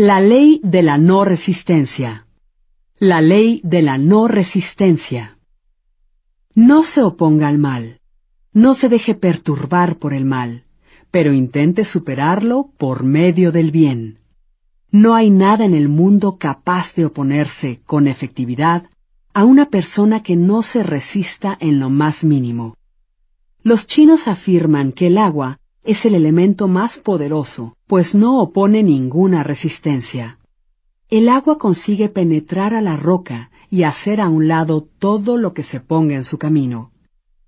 La ley de la no resistencia. La ley de la no resistencia. No se oponga al mal. No se deje perturbar por el mal, pero intente superarlo por medio del bien. No hay nada en el mundo capaz de oponerse con efectividad a una persona que no se resista en lo más mínimo. Los chinos afirman que el agua es el elemento más poderoso, pues no opone ninguna resistencia. El agua consigue penetrar a la roca y hacer a un lado todo lo que se ponga en su camino.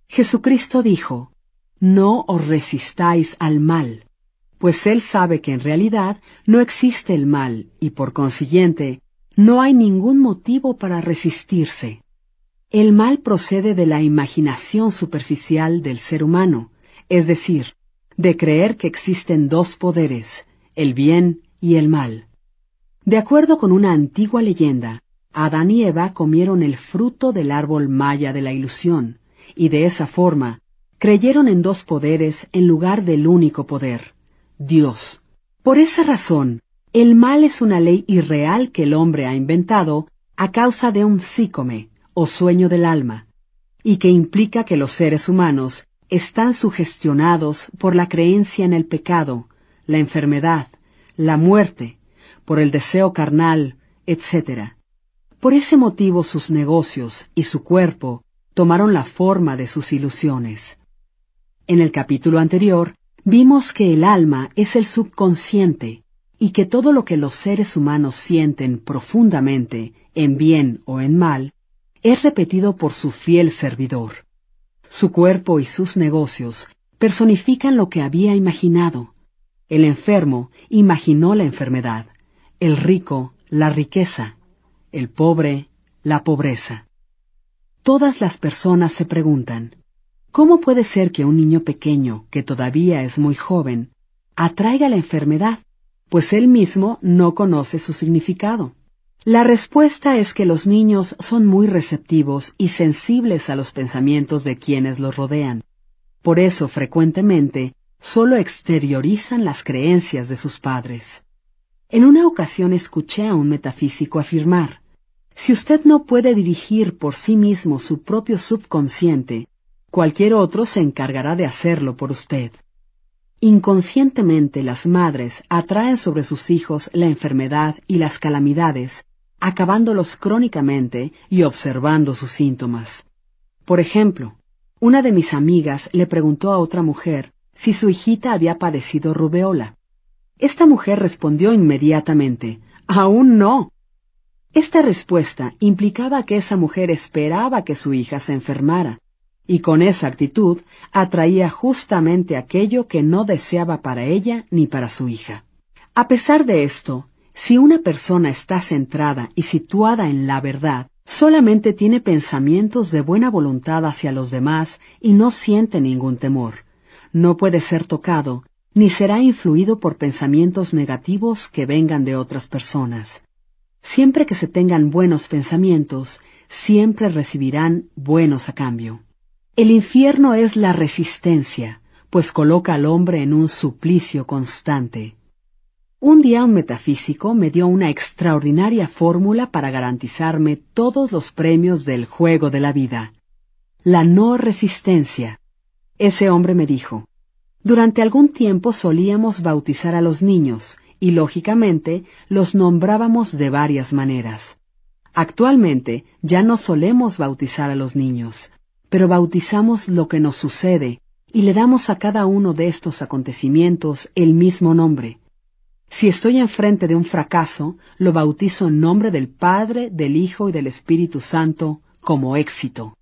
Jesucristo dijo, No os resistáis al mal, pues Él sabe que en realidad no existe el mal y por consiguiente no hay ningún motivo para resistirse. El mal procede de la imaginación superficial del ser humano, es decir, de creer que existen dos poderes, el bien y el mal. De acuerdo con una antigua leyenda, Adán y Eva comieron el fruto del árbol maya de la ilusión, y de esa forma creyeron en dos poderes en lugar del único poder, Dios. Por esa razón, el mal es una ley irreal que el hombre ha inventado a causa de un psícome, o sueño del alma, y que implica que los seres humanos están sugestionados por la creencia en el pecado, la enfermedad, la muerte, por el deseo carnal, etc. Por ese motivo sus negocios y su cuerpo tomaron la forma de sus ilusiones. En el capítulo anterior vimos que el alma es el subconsciente y que todo lo que los seres humanos sienten profundamente, en bien o en mal, es repetido por su fiel servidor. Su cuerpo y sus negocios personifican lo que había imaginado. El enfermo imaginó la enfermedad, el rico la riqueza, el pobre la pobreza. Todas las personas se preguntan, ¿cómo puede ser que un niño pequeño, que todavía es muy joven, atraiga la enfermedad, pues él mismo no conoce su significado? La respuesta es que los niños son muy receptivos y sensibles a los pensamientos de quienes los rodean. Por eso frecuentemente solo exteriorizan las creencias de sus padres. En una ocasión escuché a un metafísico afirmar, si usted no puede dirigir por sí mismo su propio subconsciente, cualquier otro se encargará de hacerlo por usted. Inconscientemente las madres atraen sobre sus hijos la enfermedad y las calamidades acabándolos crónicamente y observando sus síntomas. Por ejemplo, una de mis amigas le preguntó a otra mujer si su hijita había padecido rubeola. Esta mujer respondió inmediatamente, Aún no. Esta respuesta implicaba que esa mujer esperaba que su hija se enfermara, y con esa actitud atraía justamente aquello que no deseaba para ella ni para su hija. A pesar de esto, si una persona está centrada y situada en la verdad, solamente tiene pensamientos de buena voluntad hacia los demás y no siente ningún temor. No puede ser tocado, ni será influido por pensamientos negativos que vengan de otras personas. Siempre que se tengan buenos pensamientos, siempre recibirán buenos a cambio. El infierno es la resistencia, pues coloca al hombre en un suplicio constante. Un día un metafísico me dio una extraordinaria fórmula para garantizarme todos los premios del juego de la vida. La no resistencia. Ese hombre me dijo, durante algún tiempo solíamos bautizar a los niños, y lógicamente los nombrábamos de varias maneras. Actualmente ya no solemos bautizar a los niños, pero bautizamos lo que nos sucede y le damos a cada uno de estos acontecimientos el mismo nombre. Si estoy enfrente de un fracaso, lo bautizo en nombre del Padre, del Hijo y del Espíritu Santo como éxito.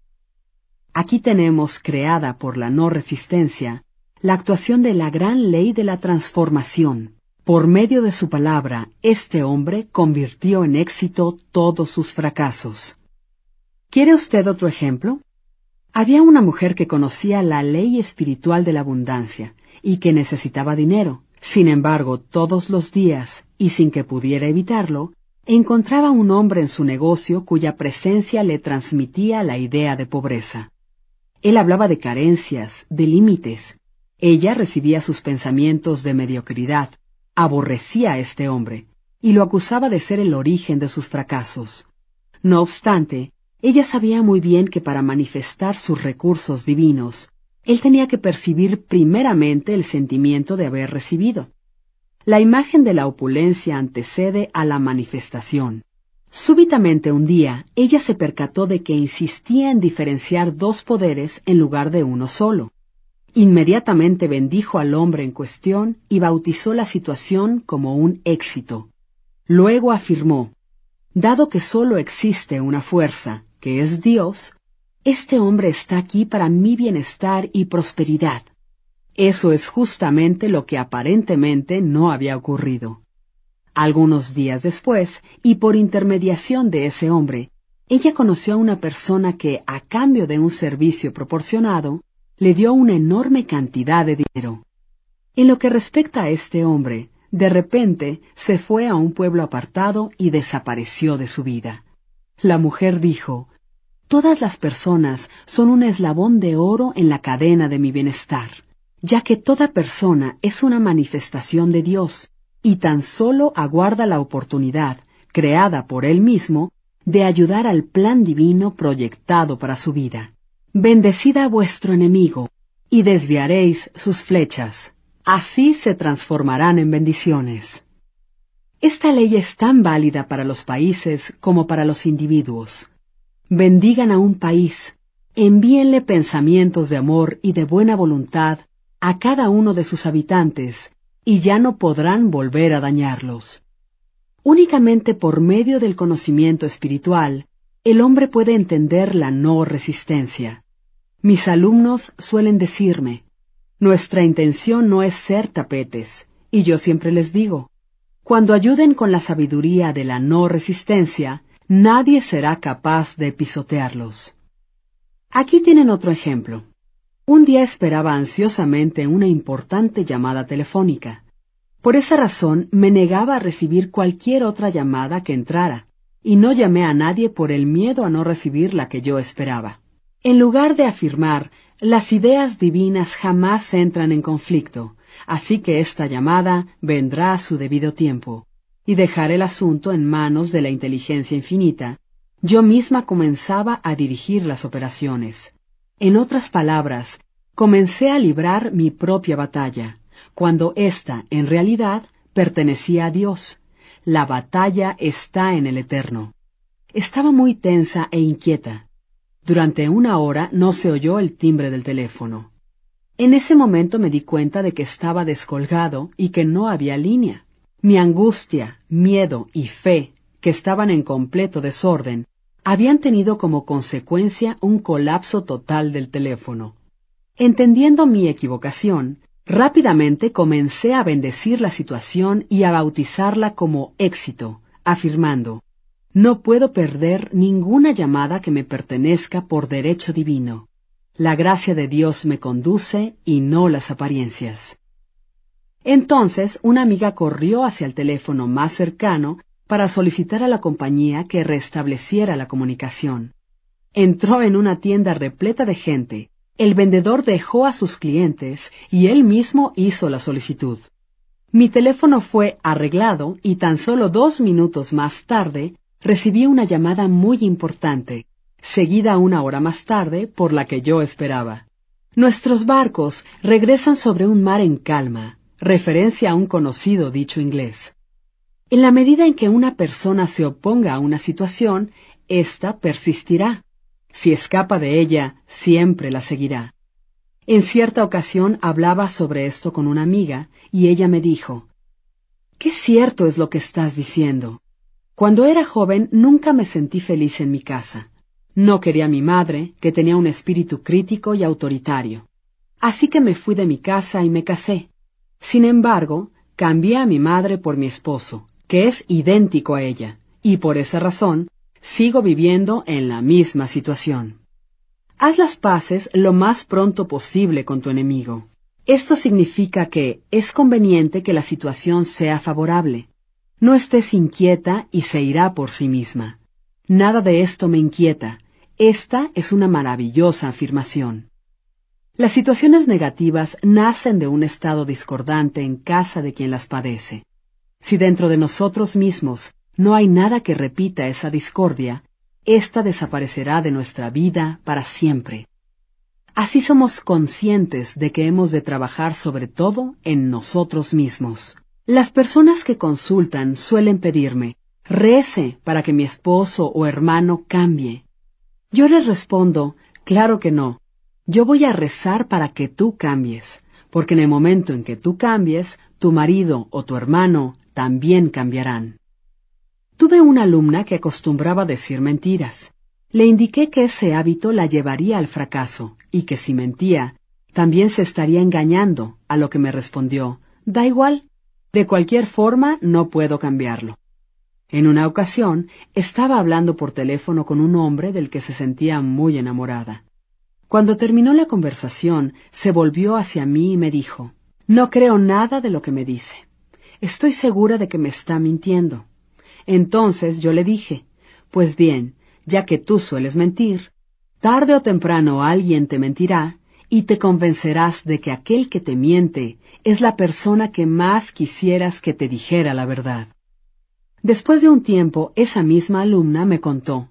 Aquí tenemos, creada por la no resistencia, la actuación de la gran ley de la transformación. Por medio de su palabra, este hombre convirtió en éxito todos sus fracasos. ¿Quiere usted otro ejemplo? Había una mujer que conocía la ley espiritual de la abundancia y que necesitaba dinero. Sin embargo, todos los días, y sin que pudiera evitarlo, encontraba un hombre en su negocio cuya presencia le transmitía la idea de pobreza. Él hablaba de carencias, de límites. Ella recibía sus pensamientos de mediocridad, aborrecía a este hombre, y lo acusaba de ser el origen de sus fracasos. No obstante, ella sabía muy bien que para manifestar sus recursos divinos, él tenía que percibir primeramente el sentimiento de haber recibido. La imagen de la opulencia antecede a la manifestación. Súbitamente un día, ella se percató de que insistía en diferenciar dos poderes en lugar de uno solo. Inmediatamente bendijo al hombre en cuestión y bautizó la situación como un éxito. Luego afirmó, Dado que solo existe una fuerza, que es Dios, este hombre está aquí para mi bienestar y prosperidad. Eso es justamente lo que aparentemente no había ocurrido. Algunos días después, y por intermediación de ese hombre, ella conoció a una persona que, a cambio de un servicio proporcionado, le dio una enorme cantidad de dinero. En lo que respecta a este hombre, de repente se fue a un pueblo apartado y desapareció de su vida. La mujer dijo, Todas las personas son un eslabón de oro en la cadena de mi bienestar, ya que toda persona es una manifestación de Dios y tan solo aguarda la oportunidad, creada por Él mismo, de ayudar al plan divino proyectado para su vida. Bendecid a vuestro enemigo y desviaréis sus flechas. Así se transformarán en bendiciones. Esta ley es tan válida para los países como para los individuos bendigan a un país, envíenle pensamientos de amor y de buena voluntad a cada uno de sus habitantes, y ya no podrán volver a dañarlos. Únicamente por medio del conocimiento espiritual, el hombre puede entender la no resistencia. Mis alumnos suelen decirme, nuestra intención no es ser tapetes, y yo siempre les digo, cuando ayuden con la sabiduría de la no resistencia, nadie será capaz de pisotearlos. Aquí tienen otro ejemplo. Un día esperaba ansiosamente una importante llamada telefónica. Por esa razón me negaba a recibir cualquier otra llamada que entrara, y no llamé a nadie por el miedo a no recibir la que yo esperaba. En lugar de afirmar, las ideas divinas jamás entran en conflicto, así que esta llamada vendrá a su debido tiempo y dejar el asunto en manos de la inteligencia infinita, yo misma comenzaba a dirigir las operaciones. En otras palabras, comencé a librar mi propia batalla, cuando ésta, en realidad, pertenecía a Dios. La batalla está en el Eterno. Estaba muy tensa e inquieta. Durante una hora no se oyó el timbre del teléfono. En ese momento me di cuenta de que estaba descolgado y que no había línea. Mi angustia, miedo y fe, que estaban en completo desorden, habían tenido como consecuencia un colapso total del teléfono. Entendiendo mi equivocación, rápidamente comencé a bendecir la situación y a bautizarla como éxito, afirmando, no puedo perder ninguna llamada que me pertenezca por derecho divino. La gracia de Dios me conduce y no las apariencias. Entonces una amiga corrió hacia el teléfono más cercano para solicitar a la compañía que restableciera la comunicación. Entró en una tienda repleta de gente. El vendedor dejó a sus clientes y él mismo hizo la solicitud. Mi teléfono fue arreglado y tan solo dos minutos más tarde recibí una llamada muy importante, seguida una hora más tarde por la que yo esperaba. Nuestros barcos regresan sobre un mar en calma, referencia a un conocido dicho inglés. En la medida en que una persona se oponga a una situación, ésta persistirá. Si escapa de ella, siempre la seguirá. En cierta ocasión hablaba sobre esto con una amiga, y ella me dijo, Qué cierto es lo que estás diciendo. Cuando era joven nunca me sentí feliz en mi casa. No quería a mi madre, que tenía un espíritu crítico y autoritario. Así que me fui de mi casa y me casé. Sin embargo, cambié a mi madre por mi esposo, que es idéntico a ella, y por esa razón sigo viviendo en la misma situación. Haz las paces lo más pronto posible con tu enemigo. Esto significa que es conveniente que la situación sea favorable. No estés inquieta y se irá por sí misma. Nada de esto me inquieta. Esta es una maravillosa afirmación. Las situaciones negativas nacen de un estado discordante en casa de quien las padece. Si dentro de nosotros mismos no hay nada que repita esa discordia, ésta desaparecerá de nuestra vida para siempre. Así somos conscientes de que hemos de trabajar sobre todo en nosotros mismos. Las personas que consultan suelen pedirme, rece para que mi esposo o hermano cambie. Yo les respondo, claro que no, yo voy a rezar para que tú cambies, porque en el momento en que tú cambies, tu marido o tu hermano también cambiarán. Tuve una alumna que acostumbraba decir mentiras. Le indiqué que ese hábito la llevaría al fracaso y que si mentía, también se estaría engañando, a lo que me respondió, da igual, de cualquier forma no puedo cambiarlo. En una ocasión estaba hablando por teléfono con un hombre del que se sentía muy enamorada. Cuando terminó la conversación, se volvió hacia mí y me dijo, No creo nada de lo que me dice. Estoy segura de que me está mintiendo. Entonces yo le dije, Pues bien, ya que tú sueles mentir, tarde o temprano alguien te mentirá y te convencerás de que aquel que te miente es la persona que más quisieras que te dijera la verdad. Después de un tiempo, esa misma alumna me contó,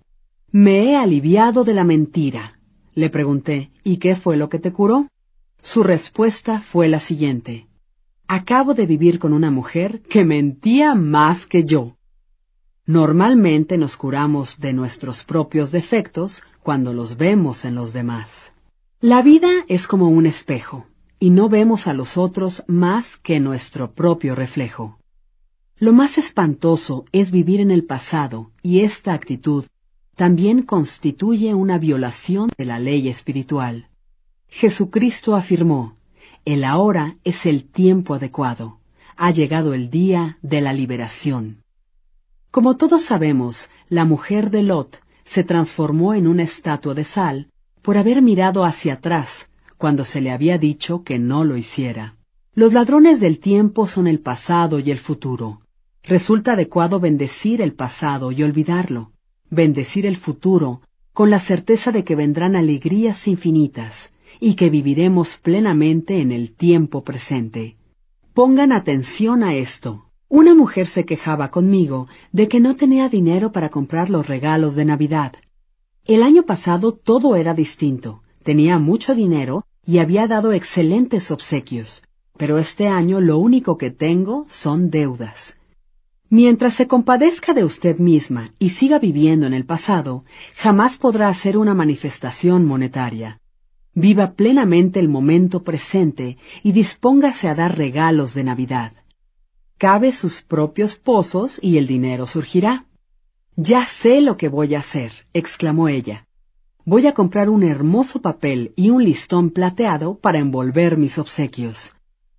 Me he aliviado de la mentira le pregunté, ¿y qué fue lo que te curó? Su respuesta fue la siguiente. Acabo de vivir con una mujer que mentía más que yo. Normalmente nos curamos de nuestros propios defectos cuando los vemos en los demás. La vida es como un espejo, y no vemos a los otros más que nuestro propio reflejo. Lo más espantoso es vivir en el pasado, y esta actitud también constituye una violación de la ley espiritual. Jesucristo afirmó, el ahora es el tiempo adecuado, ha llegado el día de la liberación. Como todos sabemos, la mujer de Lot se transformó en una estatua de sal por haber mirado hacia atrás cuando se le había dicho que no lo hiciera. Los ladrones del tiempo son el pasado y el futuro. Resulta adecuado bendecir el pasado y olvidarlo bendecir el futuro con la certeza de que vendrán alegrías infinitas y que viviremos plenamente en el tiempo presente. Pongan atención a esto. Una mujer se quejaba conmigo de que no tenía dinero para comprar los regalos de Navidad. El año pasado todo era distinto. Tenía mucho dinero y había dado excelentes obsequios, pero este año lo único que tengo son deudas. Mientras se compadezca de usted misma y siga viviendo en el pasado, jamás podrá hacer una manifestación monetaria. Viva plenamente el momento presente y dispóngase a dar regalos de Navidad. Cabe sus propios pozos y el dinero surgirá. Ya sé lo que voy a hacer, exclamó ella. Voy a comprar un hermoso papel y un listón plateado para envolver mis obsequios.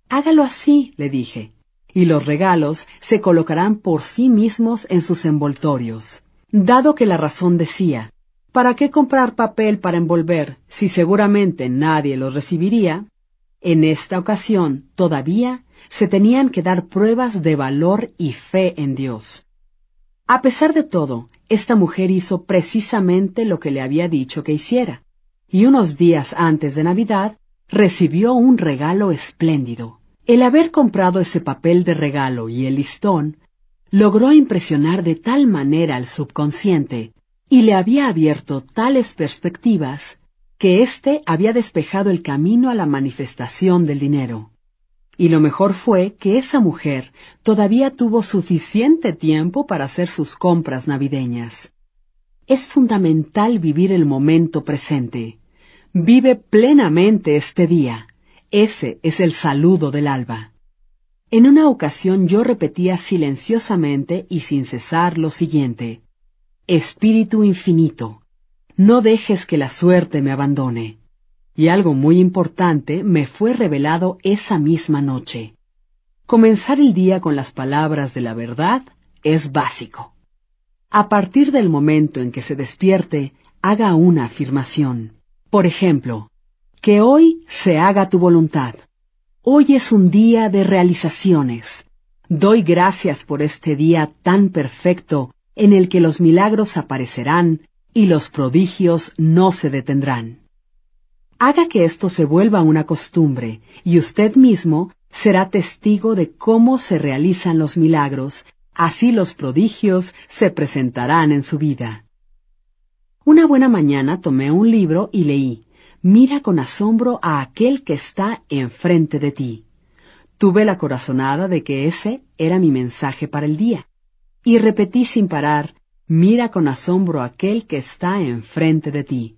Hágalo así, le dije y los regalos se colocarán por sí mismos en sus envoltorios. Dado que la razón decía, ¿para qué comprar papel para envolver si seguramente nadie los recibiría? En esta ocasión, todavía, se tenían que dar pruebas de valor y fe en Dios. A pesar de todo, esta mujer hizo precisamente lo que le había dicho que hiciera, y unos días antes de Navidad recibió un regalo espléndido. El haber comprado ese papel de regalo y el listón logró impresionar de tal manera al subconsciente y le había abierto tales perspectivas que éste había despejado el camino a la manifestación del dinero. Y lo mejor fue que esa mujer todavía tuvo suficiente tiempo para hacer sus compras navideñas. Es fundamental vivir el momento presente. Vive plenamente este día ese es el saludo del alba. En una ocasión yo repetía silenciosamente y sin cesar lo siguiente. Espíritu infinito, no dejes que la suerte me abandone. y algo muy importante me fue revelado esa misma noche. Comenzar el día con las palabras de la verdad es básico. A partir del momento en que se despierte, haga una afirmación. Por ejemplo, que hoy se haga tu voluntad. Hoy es un día de realizaciones. Doy gracias por este día tan perfecto en el que los milagros aparecerán y los prodigios no se detendrán. Haga que esto se vuelva una costumbre y usted mismo será testigo de cómo se realizan los milagros, así los prodigios se presentarán en su vida. Una buena mañana tomé un libro y leí, Mira con asombro a aquel que está enfrente de ti. Tuve la corazonada de que ese era mi mensaje para el día, y repetí sin parar, Mira con asombro a aquel que está enfrente de ti.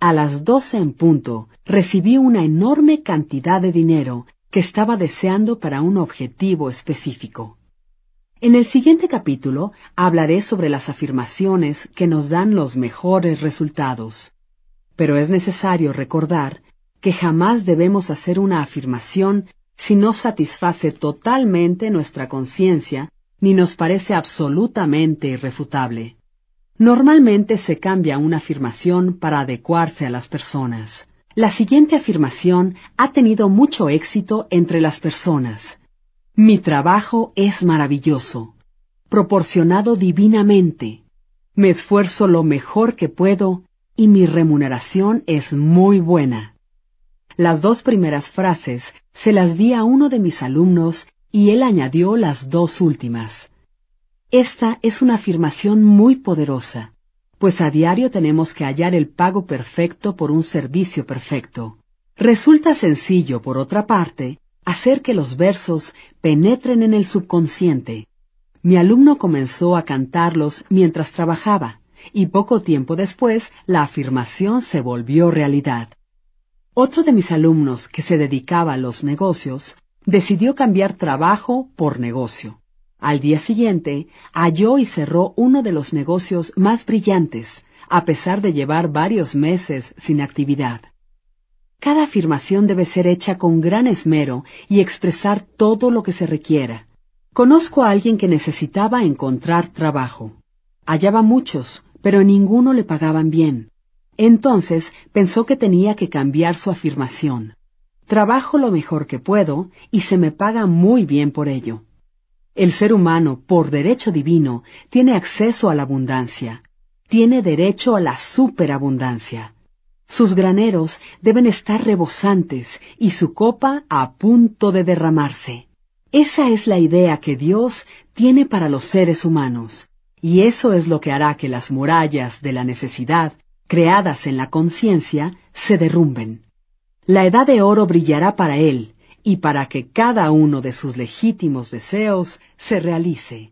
A las doce en punto recibí una enorme cantidad de dinero que estaba deseando para un objetivo específico. En el siguiente capítulo hablaré sobre las afirmaciones que nos dan los mejores resultados. Pero es necesario recordar que jamás debemos hacer una afirmación si no satisface totalmente nuestra conciencia ni nos parece absolutamente irrefutable. Normalmente se cambia una afirmación para adecuarse a las personas. La siguiente afirmación ha tenido mucho éxito entre las personas. Mi trabajo es maravilloso, proporcionado divinamente. Me esfuerzo lo mejor que puedo y mi remuneración es muy buena. Las dos primeras frases se las di a uno de mis alumnos y él añadió las dos últimas. Esta es una afirmación muy poderosa, pues a diario tenemos que hallar el pago perfecto por un servicio perfecto. Resulta sencillo, por otra parte, hacer que los versos penetren en el subconsciente. Mi alumno comenzó a cantarlos mientras trabajaba, y poco tiempo después la afirmación se volvió realidad. Otro de mis alumnos, que se dedicaba a los negocios, decidió cambiar trabajo por negocio. Al día siguiente, halló y cerró uno de los negocios más brillantes, a pesar de llevar varios meses sin actividad. Cada afirmación debe ser hecha con gran esmero y expresar todo lo que se requiera. Conozco a alguien que necesitaba encontrar trabajo. Hallaba muchos, pero ninguno le pagaban bien. Entonces pensó que tenía que cambiar su afirmación. Trabajo lo mejor que puedo y se me paga muy bien por ello. El ser humano, por derecho divino, tiene acceso a la abundancia, tiene derecho a la superabundancia. Sus graneros deben estar rebosantes y su copa a punto de derramarse. Esa es la idea que Dios tiene para los seres humanos, y eso es lo que hará que las murallas de la necesidad, creadas en la conciencia, se derrumben. La edad de oro brillará para él, y para que cada uno de sus legítimos deseos se realice.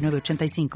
906985.